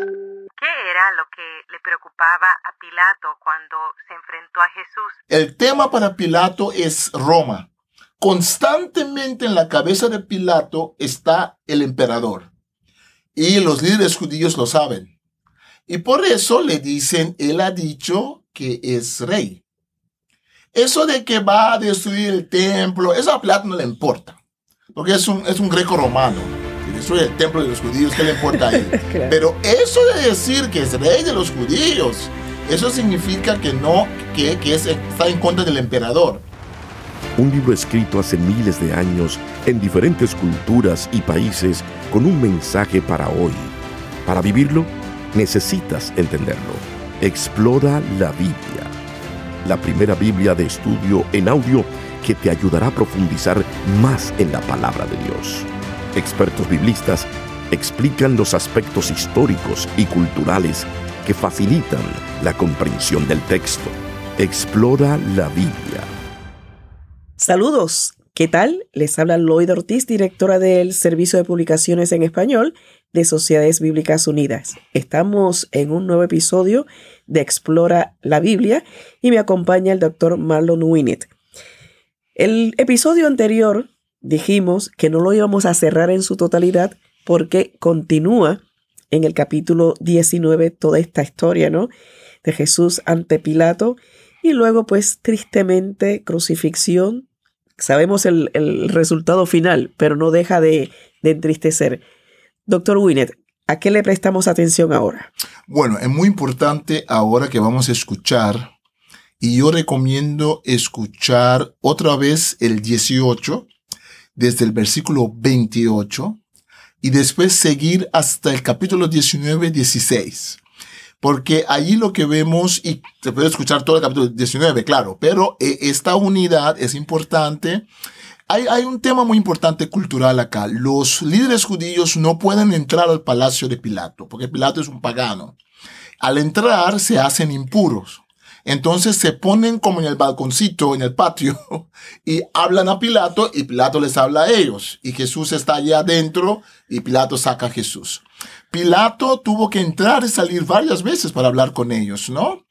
¿Qué era lo que le preocupaba a Pilato cuando se enfrentó a Jesús? El tema para Pilato es Roma. Constantemente en la cabeza de Pilato está el emperador. Y los líderes judíos lo saben. Y por eso le dicen, él ha dicho que es rey. Eso de que va a destruir el templo, eso a Pilato no le importa. Porque es un, es un greco romano. Destruye el templo de los judíos, ¿qué le importa a él? Pero eso de decir que es rey de los judíos, eso significa que no, que, que es, está en contra del emperador. Un libro escrito hace miles de años en diferentes culturas y países con un mensaje para hoy. Para vivirlo, necesitas entenderlo. Explora la Biblia. La primera Biblia de estudio en audio que te ayudará a profundizar más en la palabra de Dios. Expertos biblistas explican los aspectos históricos y culturales que facilitan la comprensión del texto. Explora la Biblia. Saludos, ¿qué tal? Les habla Lloyd Ortiz, directora del Servicio de Publicaciones en Español de Sociedades Bíblicas Unidas. Estamos en un nuevo episodio de Explora la Biblia y me acompaña el doctor Marlon Winnet. El episodio anterior dijimos que no lo íbamos a cerrar en su totalidad porque continúa en el capítulo 19 toda esta historia, ¿no? De Jesús ante Pilato y luego pues tristemente crucifixión, Sabemos el, resultado final, pero no deja de, entristecer. Doctor Winnet, ¿a qué le prestamos atención ahora? Bueno, es muy importante ahora que vamos a escuchar, y yo recomiendo escuchar otra vez el 18, desde el versículo 28, y después seguir hasta el capítulo 19, 16 porque allí lo que vemos, y se puede escuchar todo el capítulo 19, claro, pero eh, esta unidad es importante. Hay, hay, un tema muy importante cultural acá. Los líderes judíos no pueden entrar al palacio de Pilato, porque Pilato es un pagano. Al entrar se hacen impuros. Entonces se ponen como en el balconcito, en el patio, y hablan a Pilato y Pilato les habla a ellos. Y Jesús está allá adentro y Pilato saca a Jesús. Pilato tuvo que entrar y salir varias veces para hablar con ellos, ¿no?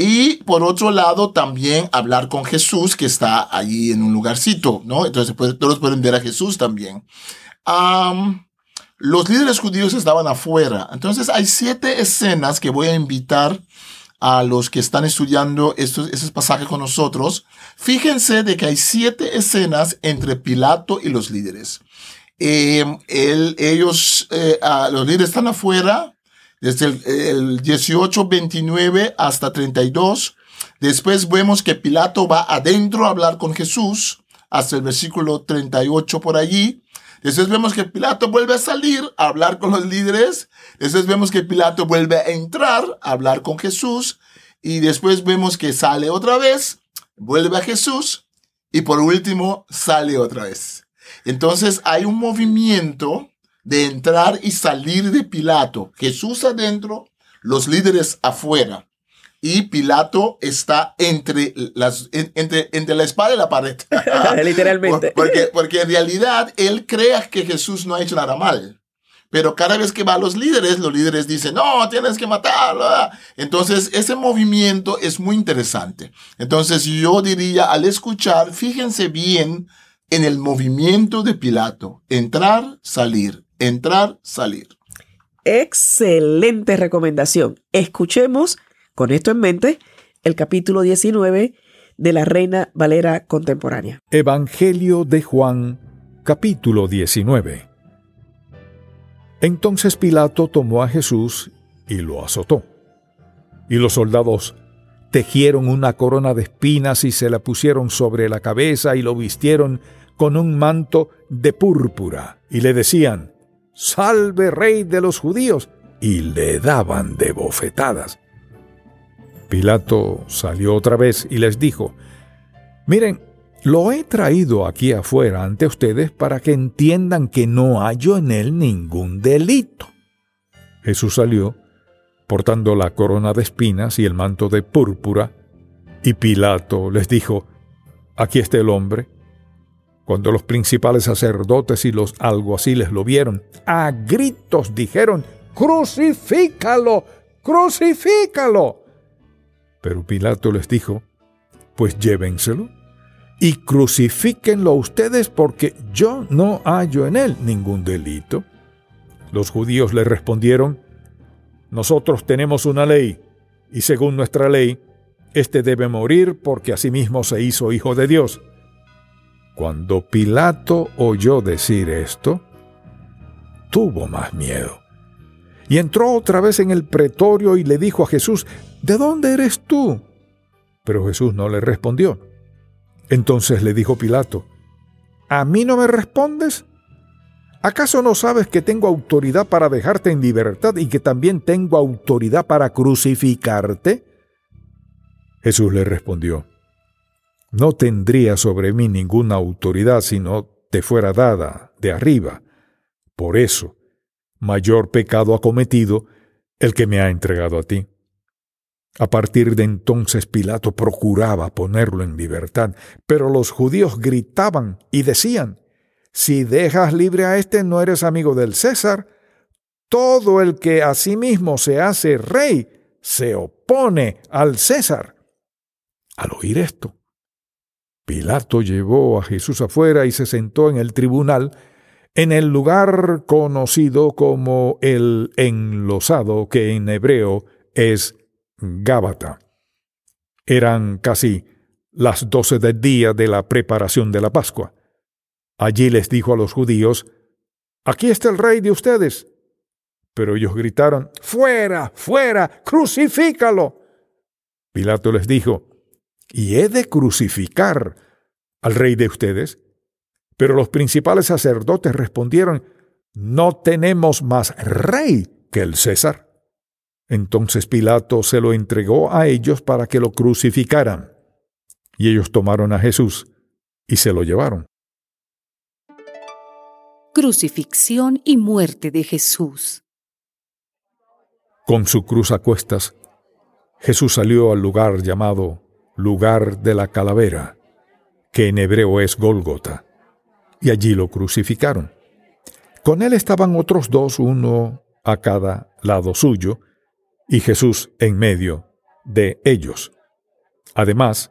Y por otro lado, también hablar con Jesús, que está allí en un lugarcito, ¿no? Entonces todos pueden ver a Jesús también. los líderes judíos estaban afuera. Entonces hay siete escenas que voy a invitar a los que están estudiando estos, esos pasajes con nosotros, fíjense de que hay siete escenas entre Pilato y los líderes. Eh, ellos, eh, los líderes están afuera, desde el, el 18, 29 hasta 32. Después vemos que Pilato va adentro a hablar con Jesús, hasta el versículo 38 por allí. Después vemos que Pilato vuelve a salir a hablar con los líderes. Después vemos que Pilato vuelve a entrar a hablar con Jesús. Y después vemos que sale otra vez, vuelve a Jesús. Y por último, sale otra vez. Entonces hay un movimiento de entrar y salir de Pilato. Jesús adentro, los líderes afuera y Pilato está entre, las, entre, entre la espada y la pared. Literalmente. Porque, porque en realidad él cree que Jesús no ha hecho nada mal. Pero cada vez que va a los líderes, los líderes dicen, no, tienes que matarlo. Entonces, ese movimiento es muy interesante. Entonces, yo diría, al escuchar, fíjense bien en el movimiento de Pilato. Entrar, salir, entrar, salir. Excelente recomendación. Escuchemos con esto en mente, el capítulo 19 de la Reina Valera Contemporánea. Evangelio de Juan, capítulo 19. Entonces Pilato tomó a Jesús y lo azotó. Y los soldados tejieron una corona de espinas y se la pusieron sobre la cabeza y lo vistieron con un manto de púrpura y le decían, Salve rey de los judíos, y le daban de bofetadas. Pilato salió otra vez y les dijo, Miren, lo he traído aquí afuera ante ustedes para que entiendan que no hallo en él ningún delito. Jesús salió, portando la corona de espinas y el manto de púrpura, y Pilato les dijo, Aquí está el hombre. Cuando los principales sacerdotes y los alguaciles lo vieron, a gritos dijeron, crucifícalo, crucifícalo. Pero Pilato les dijo, pues llévenselo y crucifíquenlo ustedes porque yo no hallo en él ningún delito. Los judíos le respondieron, nosotros tenemos una ley, y según nuestra ley, éste debe morir porque asimismo se hizo hijo de Dios. Cuando Pilato oyó decir esto, tuvo más miedo. Y entró otra vez en el pretorio y le dijo a Jesús, ¿De dónde eres tú? Pero Jesús no le respondió. Entonces le dijo Pilato, ¿A mí no me respondes? ¿Acaso no sabes que tengo autoridad para dejarte en libertad y que también tengo autoridad para crucificarte? Jesús le respondió, No tendría sobre mí ninguna autoridad si no te fuera dada de arriba. Por eso, mayor pecado ha cometido el que me ha entregado a ti. A partir de entonces Pilato procuraba ponerlo en libertad, pero los judíos gritaban y decían, si dejas libre a éste no eres amigo del César, todo el que a sí mismo se hace rey se opone al César. Al oír esto, Pilato llevó a Jesús afuera y se sentó en el tribunal, en el lugar conocido como el enlosado, que en hebreo es Gábata. Eran casi las doce del día de la preparación de la Pascua. Allí les dijo a los judíos, Aquí está el rey de ustedes. Pero ellos gritaron, Fuera, fuera, crucifícalo. Pilato les dijo, ¿Y he de crucificar al rey de ustedes? Pero los principales sacerdotes respondieron, No tenemos más rey que el César. Entonces Pilato se lo entregó a ellos para que lo crucificaran. Y ellos tomaron a Jesús y se lo llevaron crucifixión y muerte de Jesús. Con su cruz a cuestas, Jesús salió al lugar llamado lugar de la calavera, que en hebreo es Gólgota, y allí lo crucificaron. Con él estaban otros dos, uno a cada lado suyo, y Jesús en medio de ellos. Además,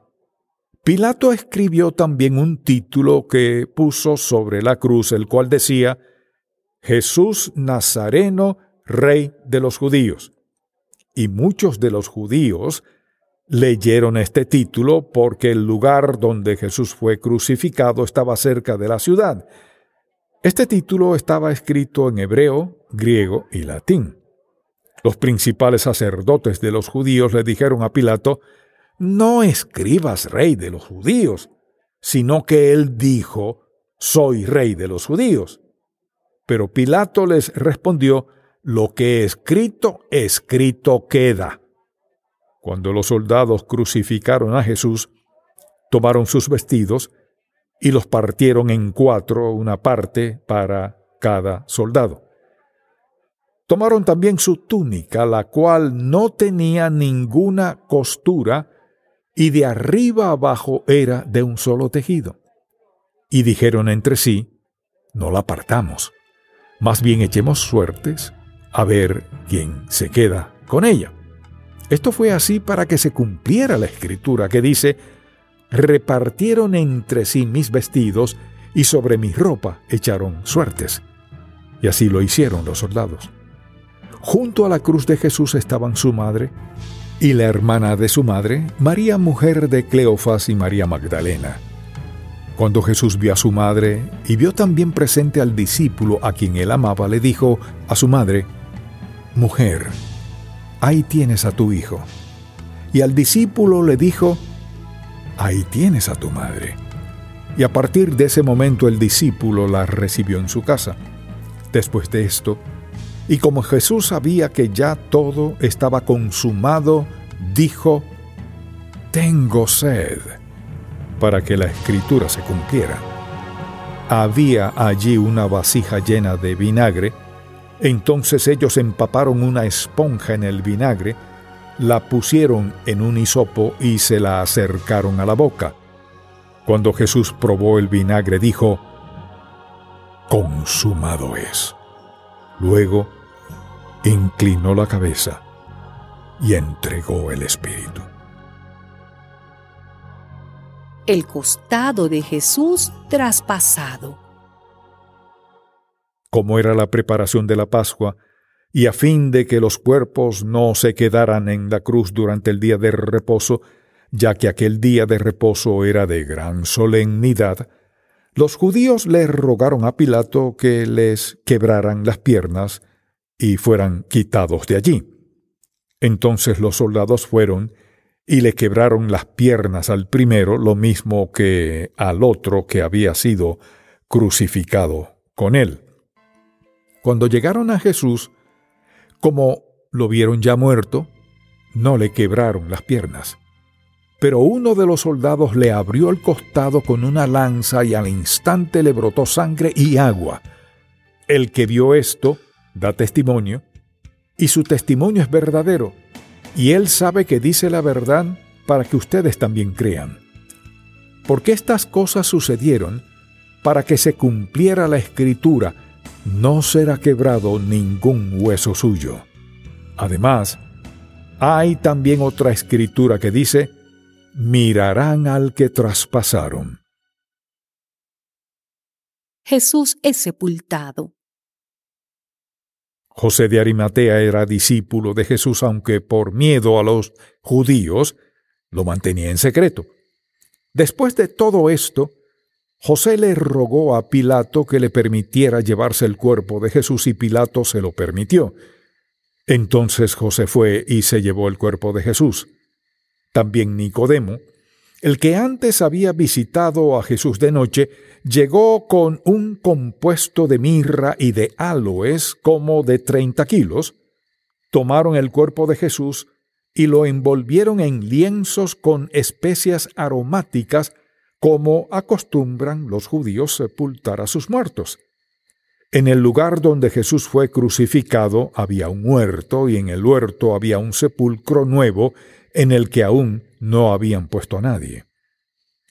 Pilato escribió también un título que puso sobre la cruz, el cual decía, Jesús Nazareno, Rey de los judíos. Y muchos de los judíos leyeron este título porque el lugar donde Jesús fue crucificado estaba cerca de la ciudad. Este título estaba escrito en hebreo, griego y latín. Los principales sacerdotes de los judíos le dijeron a Pilato, no escribas rey de los judíos, sino que él dijo, soy rey de los judíos. Pero Pilato les respondió, lo que escrito, escrito queda. Cuando los soldados crucificaron a Jesús, tomaron sus vestidos y los partieron en cuatro, una parte para cada soldado. Tomaron también su túnica, la cual no tenía ninguna costura, y de arriba abajo era de un solo tejido. Y dijeron entre sí, no la partamos, más bien echemos suertes a ver quién se queda con ella. Esto fue así para que se cumpliera la escritura que dice, repartieron entre sí mis vestidos y sobre mi ropa echaron suertes. Y así lo hicieron los soldados. Junto a la cruz de Jesús estaban su madre y la hermana de su madre, María mujer de Cleofas y María Magdalena. Cuando Jesús vio a su madre y vio también presente al discípulo a quien él amaba, le dijo a su madre, Mujer, ahí tienes a tu hijo. Y al discípulo le dijo, Ahí tienes a tu madre. Y a partir de ese momento el discípulo la recibió en su casa. Después de esto, y como Jesús sabía que ya todo estaba consumado, dijo, Tengo sed, para que la escritura se cumpliera. Había allí una vasija llena de vinagre, entonces ellos empaparon una esponja en el vinagre, la pusieron en un hisopo y se la acercaron a la boca. Cuando Jesús probó el vinagre dijo, Consumado es. Luego inclinó la cabeza y entregó el espíritu. El costado de Jesús traspasado. Como era la preparación de la Pascua, y a fin de que los cuerpos no se quedaran en la cruz durante el día de reposo, ya que aquel día de reposo era de gran solemnidad, los judíos le rogaron a Pilato que les quebraran las piernas y fueran quitados de allí. Entonces los soldados fueron y le quebraron las piernas al primero, lo mismo que al otro que había sido crucificado con él. Cuando llegaron a Jesús, como lo vieron ya muerto, no le quebraron las piernas. Pero uno de los soldados le abrió el costado con una lanza y al instante le brotó sangre y agua. El que vio esto da testimonio, y su testimonio es verdadero, y él sabe que dice la verdad para que ustedes también crean. Porque estas cosas sucedieron para que se cumpliera la escritura, no será quebrado ningún hueso suyo. Además, hay también otra escritura que dice, mirarán al que traspasaron. Jesús es sepultado. José de Arimatea era discípulo de Jesús, aunque por miedo a los judíos lo mantenía en secreto. Después de todo esto, José le rogó a Pilato que le permitiera llevarse el cuerpo de Jesús y Pilato se lo permitió. Entonces José fue y se llevó el cuerpo de Jesús. También Nicodemo, el que antes había visitado a Jesús de noche, llegó con un compuesto de mirra y de aloes como de treinta kilos, tomaron el cuerpo de Jesús y lo envolvieron en lienzos con especias aromáticas como acostumbran los judíos sepultar a sus muertos. En el lugar donde Jesús fue crucificado había un huerto y en el huerto había un sepulcro nuevo en el que aún no habían puesto a nadie.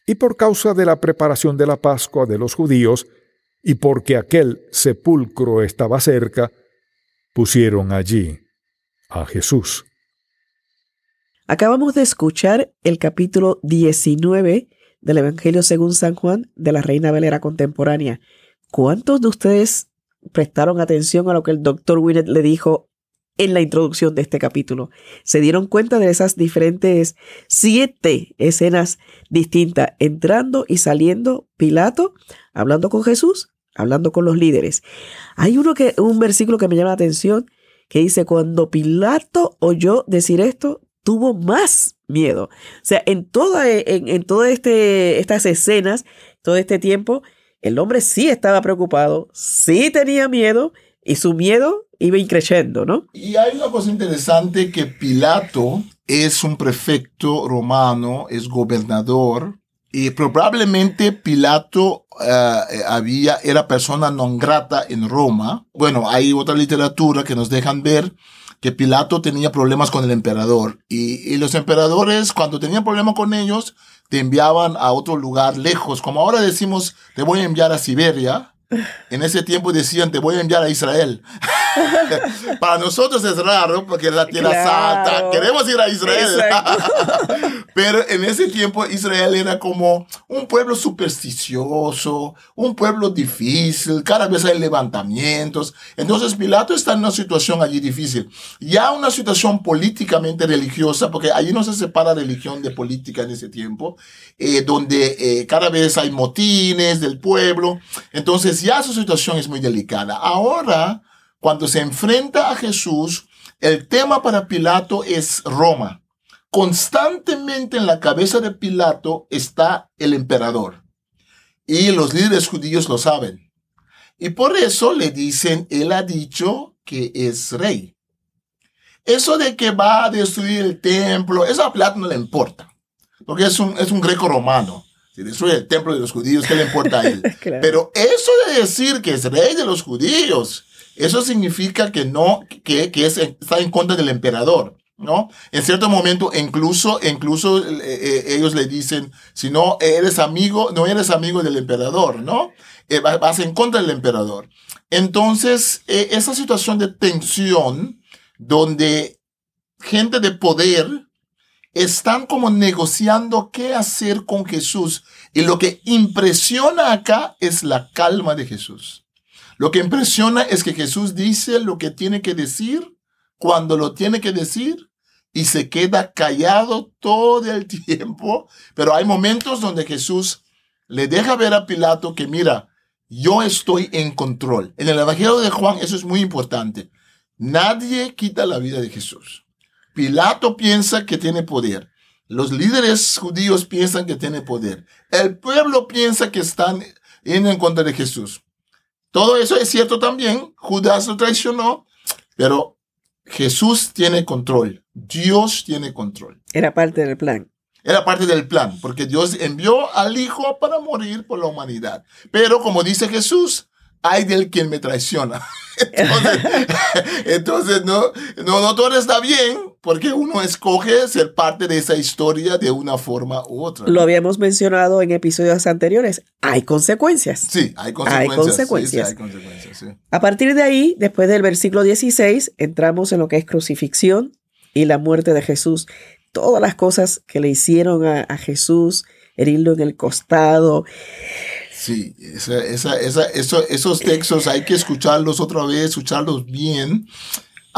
Y por causa de la preparación de la Pascua de los judíos, y porque aquel sepulcro estaba cerca, pusieron allí a Jesús. Acabamos de escuchar el capítulo 19 del Evangelio según San Juan de la Reina Valera contemporánea. ¿Cuántos de ustedes prestaron atención a lo que el doctor Winnet le dijo en la introducción de este capítulo. Se dieron cuenta de esas diferentes siete escenas distintas, entrando y saliendo Pilato, hablando con Jesús, hablando con los líderes. Hay uno que, un versículo que me llama la atención que dice, cuando Pilato oyó decir esto, tuvo más miedo. O sea, en todas en, en todas este, estas escenas, todo este tiempo, el hombre sí estaba preocupado, sí tenía miedo, y su miedo iba increciendo, ¿no? Y hay una cosa interesante que Pilato es un prefecto romano, es gobernador, y probablemente Pilato eh, había, era persona non en Roma. Bueno, hay otra literatura que nos dejan ver que Pilato tenía problemas con el emperador. Y los emperadores, cuando tenían problemas con ellos, te enviaban a otro lugar lejos. Como ahora decimos, te voy a enviar a Siberia en ese tiempo decían, te voy a enviar a Israel. Para nosotros es raro porque es la tierra santa. Queremos ir a Israel. Pero en ese tiempo Israel era como un pueblo supersticioso, un pueblo difícil. Cada vez hay levantamientos. Entonces Pilato está en una situación allí difícil. Ya una situación políticamente religiosa, porque allí no se separa religión de política en ese tiempo, eh, donde eh, cada vez hay motines del pueblo. Entonces ya su situación es muy delicada. Ahora, cuando se enfrenta a Jesús, el tema para Pilato es Roma. Constantemente en la cabeza de Pilato está el emperador. Y los líderes judíos lo saben. Y por eso le dicen, él ha dicho que es rey. Eso de que va a destruir el templo, eso a Pilato no le importa. Porque es un, es un greco romano. Si destruye el templo de los judíos, ¿qué le importa a él? Pero eso de decir que es rey de los judíos, eso significa que no, que, que está en contra del emperador. ¿no? En cierto momento, incluso, incluso eh, eh, ellos le dicen, si no eres amigo, no eres amigo del emperador, ¿no? Eh, vas en contra del emperador. Entonces, esa situación de tensión, donde gente de poder están como negociando qué hacer con Jesús. Y lo que impresiona acá es la calma de Jesús. Lo que impresiona es que Jesús dice lo que tiene que decir cuando lo tiene que decir y se queda callado todo el tiempo. Pero hay momentos donde Jesús le deja ver a Pilato que mira, yo estoy en control. En el Evangelio de Juan eso es muy importante. Nadie quita la vida de Jesús. Pilato piensa que tiene poder. Los líderes judíos piensan que tiene poder. El pueblo piensa que están en contra de Jesús. Todo eso es cierto también. Judas lo traicionó, pero Jesús tiene control. Dios tiene control. Era parte del plan. Era parte del plan, porque Dios envió al Hijo para morir por la humanidad. Pero como dice Jesús, hay del quien me traiciona. Entonces, no, no, no todo está bien porque uno escoge ser parte de esa historia de una forma u otra. Lo habíamos mencionado en episodios anteriores. Hay consecuencias. Sí, hay consecuencias. Hay consecuencias. hay consecuencias A partir de ahí, después del versículo 16, entramos en lo que es crucifixión y la muerte de Jesús. Todas las cosas que le hicieron a, a Jesús, herirlo en el costado, Sí, esa, esa, esa, eso, esos textos hay que escucharlos otra vez, escucharlos bien.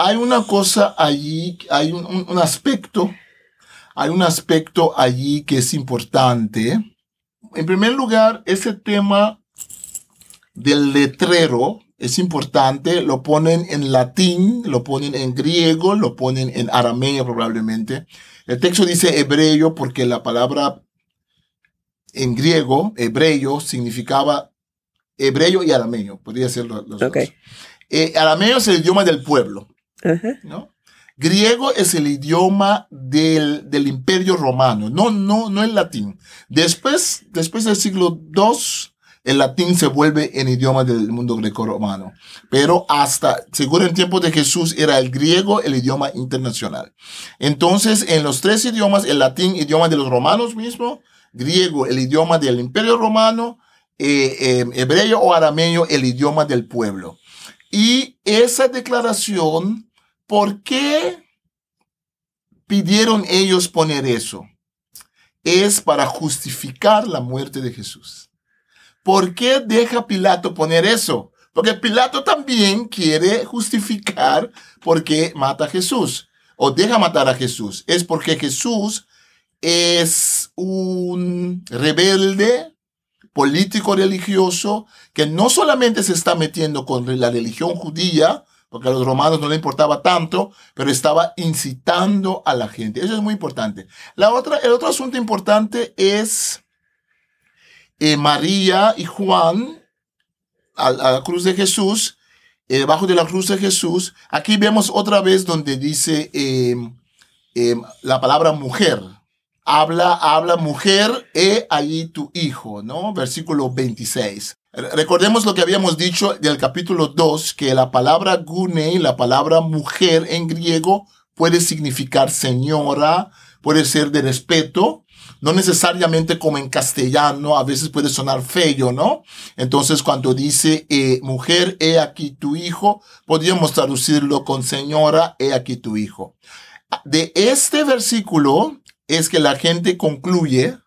Hay una cosa allí, hay un, un, aspecto, hay un aspecto allí que es importante. En primer lugar, ese tema del letrero es importante, lo ponen en latín, lo ponen en griego, lo ponen en arameo probablemente. El texto dice hebreo porque la palabra en griego, hebreo, significaba hebreo y arameo, podría ser los, dos. Eh, arameo es el idioma del pueblo, ¿no? Griego es el idioma del, del, imperio romano, no, no, no el latín. Después, después del siglo II, el latín se vuelve en idioma del mundo greco-romano. Pero hasta, seguro en tiempos de Jesús, era el griego el idioma internacional. Entonces, en los tres idiomas, el latín, idioma de los romanos mismo, griego, el idioma del imperio romano, eh, eh, hebreo o arameo, el idioma del pueblo. Y esa declaración, ¿por qué pidieron ellos poner eso? Es para justificar la muerte de Jesús. ¿Por qué deja Pilato poner eso? Porque Pilato también quiere justificar por qué mata a Jesús o deja matar a Jesús. Es porque Jesús es un rebelde político religioso que no solamente se está metiendo con la religión judía, porque a los romanos no le importaba tanto, pero estaba incitando a la gente. Eso es muy importante. La otra, el otro asunto importante es eh, María y Juan a, la cruz de Jesús, eh, debajo de la cruz de Jesús. Aquí vemos otra vez donde dice eh, la palabra mujer habla, habla mujer, he allí tu hijo, ¿no? Versículo 26. Recordemos lo que habíamos dicho del capítulo 2, que la palabra gune, la palabra mujer en griego, puede significar señora, puede ser de respeto, no necesariamente como en castellano, a veces puede sonar feo, ¿no? Entonces cuando dice eh, mujer, he aquí tu hijo, podríamos traducirlo con señora, he aquí tu hijo. De este versículo es que la gente concluye,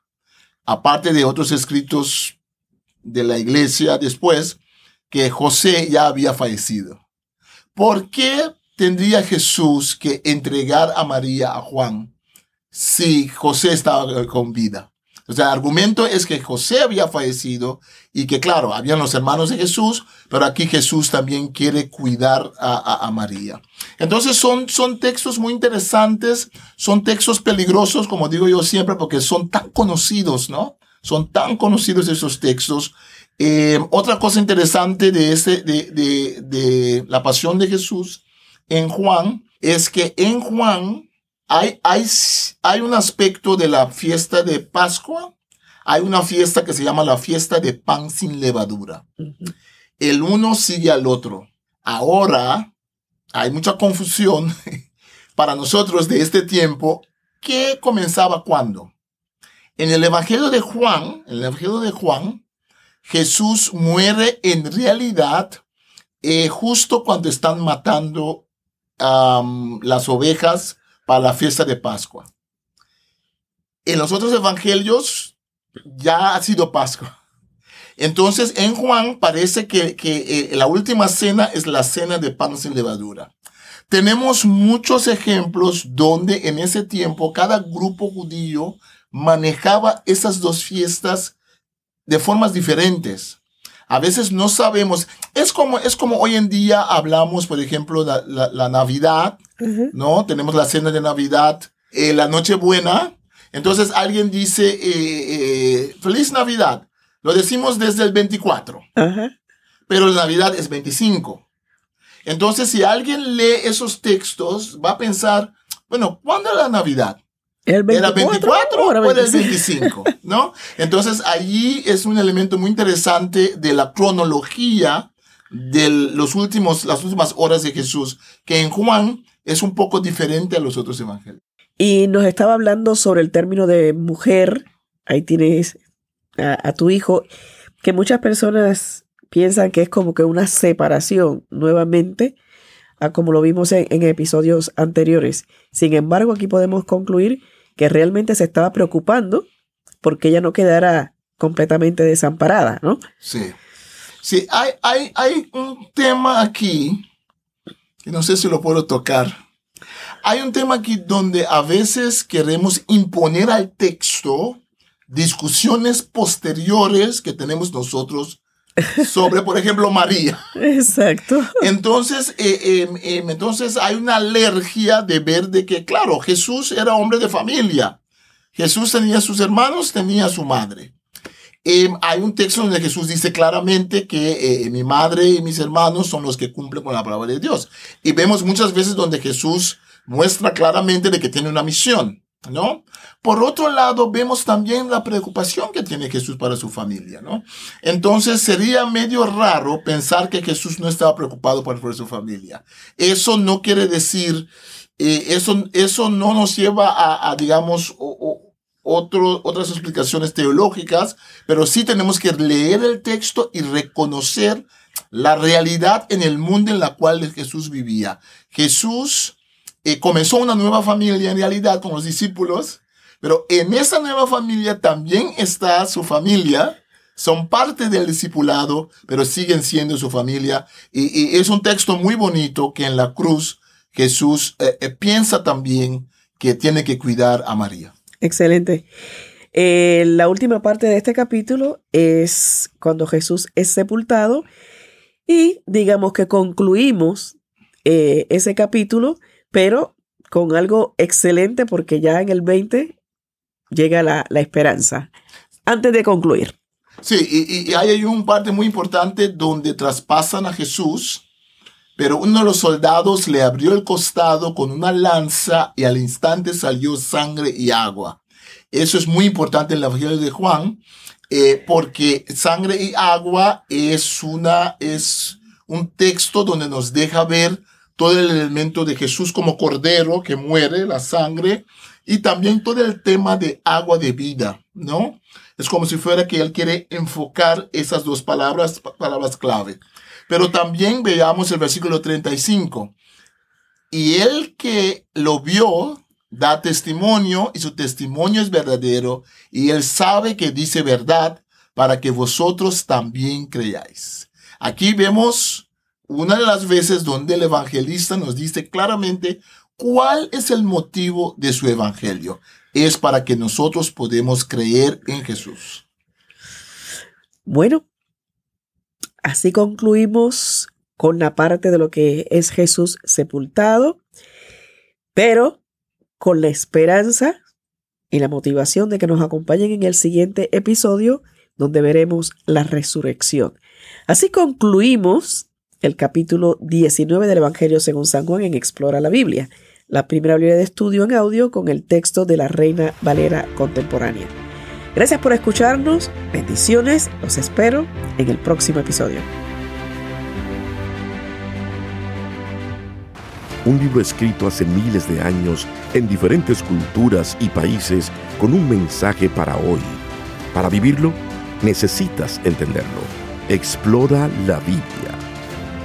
aparte de otros escritos de la iglesia después, que José ya había fallecido. ¿Por qué tendría Jesús que entregar a María a Juan si José estaba con vida? O sea, el argumento es que José había fallecido y que, claro, habían los hermanos de Jesús, pero aquí Jesús también quiere cuidar a, María. Entonces son, son textos muy interesantes, son textos peligrosos, como digo yo siempre, porque son tan conocidos, ¿no? Son tan conocidos esos textos. Eh, otra cosa interesante de, este, de, de, de la pasión de Jesús en Juan es que en Juan hay, hay, hay un aspecto de la fiesta de Pascua, hay una fiesta que se llama la fiesta de pan sin levadura. El uno sigue al otro. Ahora hay mucha confusión. para nosotros de este tiempo, ¿qué comenzaba cuándo? En el Evangelio de Juan, el Evangelio de Juan, Jesús muere en realidad eh, justo cuando están matando las ovejas para la fiesta de Pascua. En los otros evangelios ya ha sido Pascua. Entonces, en Juan parece que, que eh, la última cena es la cena de pan sin levadura. Tenemos muchos ejemplos donde en ese tiempo cada grupo judío manejaba esas dos fiestas de formas diferentes. A veces no sabemos, es como, es como hoy en día hablamos, por ejemplo, la, la, Navidad, ¿no? Tenemos la cena de Navidad, eh, la Nochebuena. Entonces alguien dice, eh, eh, feliz Navidad. Lo decimos desde el 24, pero la Navidad es 25. Entonces, si alguien lee esos textos, va a pensar, bueno, ¿cuándo es la Navidad? ¿El 24, ¿Era 24 o era el 25? ¿No? Entonces, allí es un elemento muy interesante de la cronología de los últimos, las últimas horas de Jesús, que en Juan es un poco diferente a los otros evangelios. Y nos estaba hablando sobre el término de mujer. Ahí tienes a, tu hijo, que muchas personas piensan que es como que una separación nuevamente, a como lo vimos en, episodios anteriores. Sin embargo, aquí podemos concluir que realmente se estaba preocupando porque ella no quedara completamente desamparada, ¿no? Sí. Sí, hay, hay, hay un tema aquí, que no sé si lo puedo tocar. Hay un tema aquí donde a veces queremos imponer al texto discusiones posteriores que tenemos nosotros sobre, por ejemplo, María. Exacto. Entonces, eh, em, em, entonces hay una alergia de ver de que, claro, Jesús era hombre de familia. Jesús tenía sus hermanos, tenía su madre. Em, hay un texto donde Jesús dice claramente que eh, mi madre y mis hermanos son los que cumplen con la palabra de Dios. Y vemos muchas veces donde Jesús muestra claramente de que tiene una misión. ¿No? Por otro lado, vemos también la preocupación que tiene Jesús para su familia, ¿no? Entonces sería medio raro pensar que Jesús no estaba preocupado por, su familia. Eso no quiere decir, eh, eso, eso no nos lleva a, digamos, otras explicaciones teológicas, pero sí tenemos que leer el texto y reconocer la realidad en el mundo en la cual Jesús vivía. Jesús eh, comenzó una nueva familia en realidad con los discípulos, pero en esa nueva familia también está su familia, son parte del discipulado, pero siguen siendo su familia. Y, es un texto muy bonito que en la cruz Jesús eh, eh, piensa también que tiene que cuidar a María. Excelente. la última parte de este capítulo es cuando Jesús es sepultado y digamos que concluimos ese capítulo pero con algo excelente porque ya en el 20 llega la, esperanza. Antes de concluir. Sí, y, hay un parte muy importante donde traspasan a Jesús, pero uno de los soldados le abrió el costado con una lanza y al instante salió sangre y agua. Eso es muy importante en la Evangelio de Juan, eh, porque sangre y agua es una, es un texto donde nos deja ver todo el elemento de Jesús como cordero que muere, la sangre, y también todo el tema de agua de vida, ¿no? Es como si fuera que él quiere enfocar esas dos palabras, palabras clave. Pero también veamos el versículo 35. Y el que lo vio da testimonio y su testimonio es verdadero y él sabe que dice verdad para que vosotros también creáis. Aquí vemos una de las veces donde el evangelista nos dice claramente cuál es el motivo de su evangelio. Es para que nosotros podamos creer en Jesús. Bueno, así concluimos con la parte de lo que es Jesús sepultado, pero con la esperanza y la motivación de que nos acompañen en el siguiente episodio donde veremos la resurrección. Así concluimos el capítulo 19 del Evangelio según San Juan en Explora la Biblia, la primera Biblia de estudio en audio con el texto de la Reina Valera contemporánea. Gracias por escucharnos, bendiciones, los espero en el próximo episodio. un libro escrito hace miles de años en diferentes culturas y países con un mensaje para hoy. Para vivirlo, necesitas entenderlo. Explora la Biblia,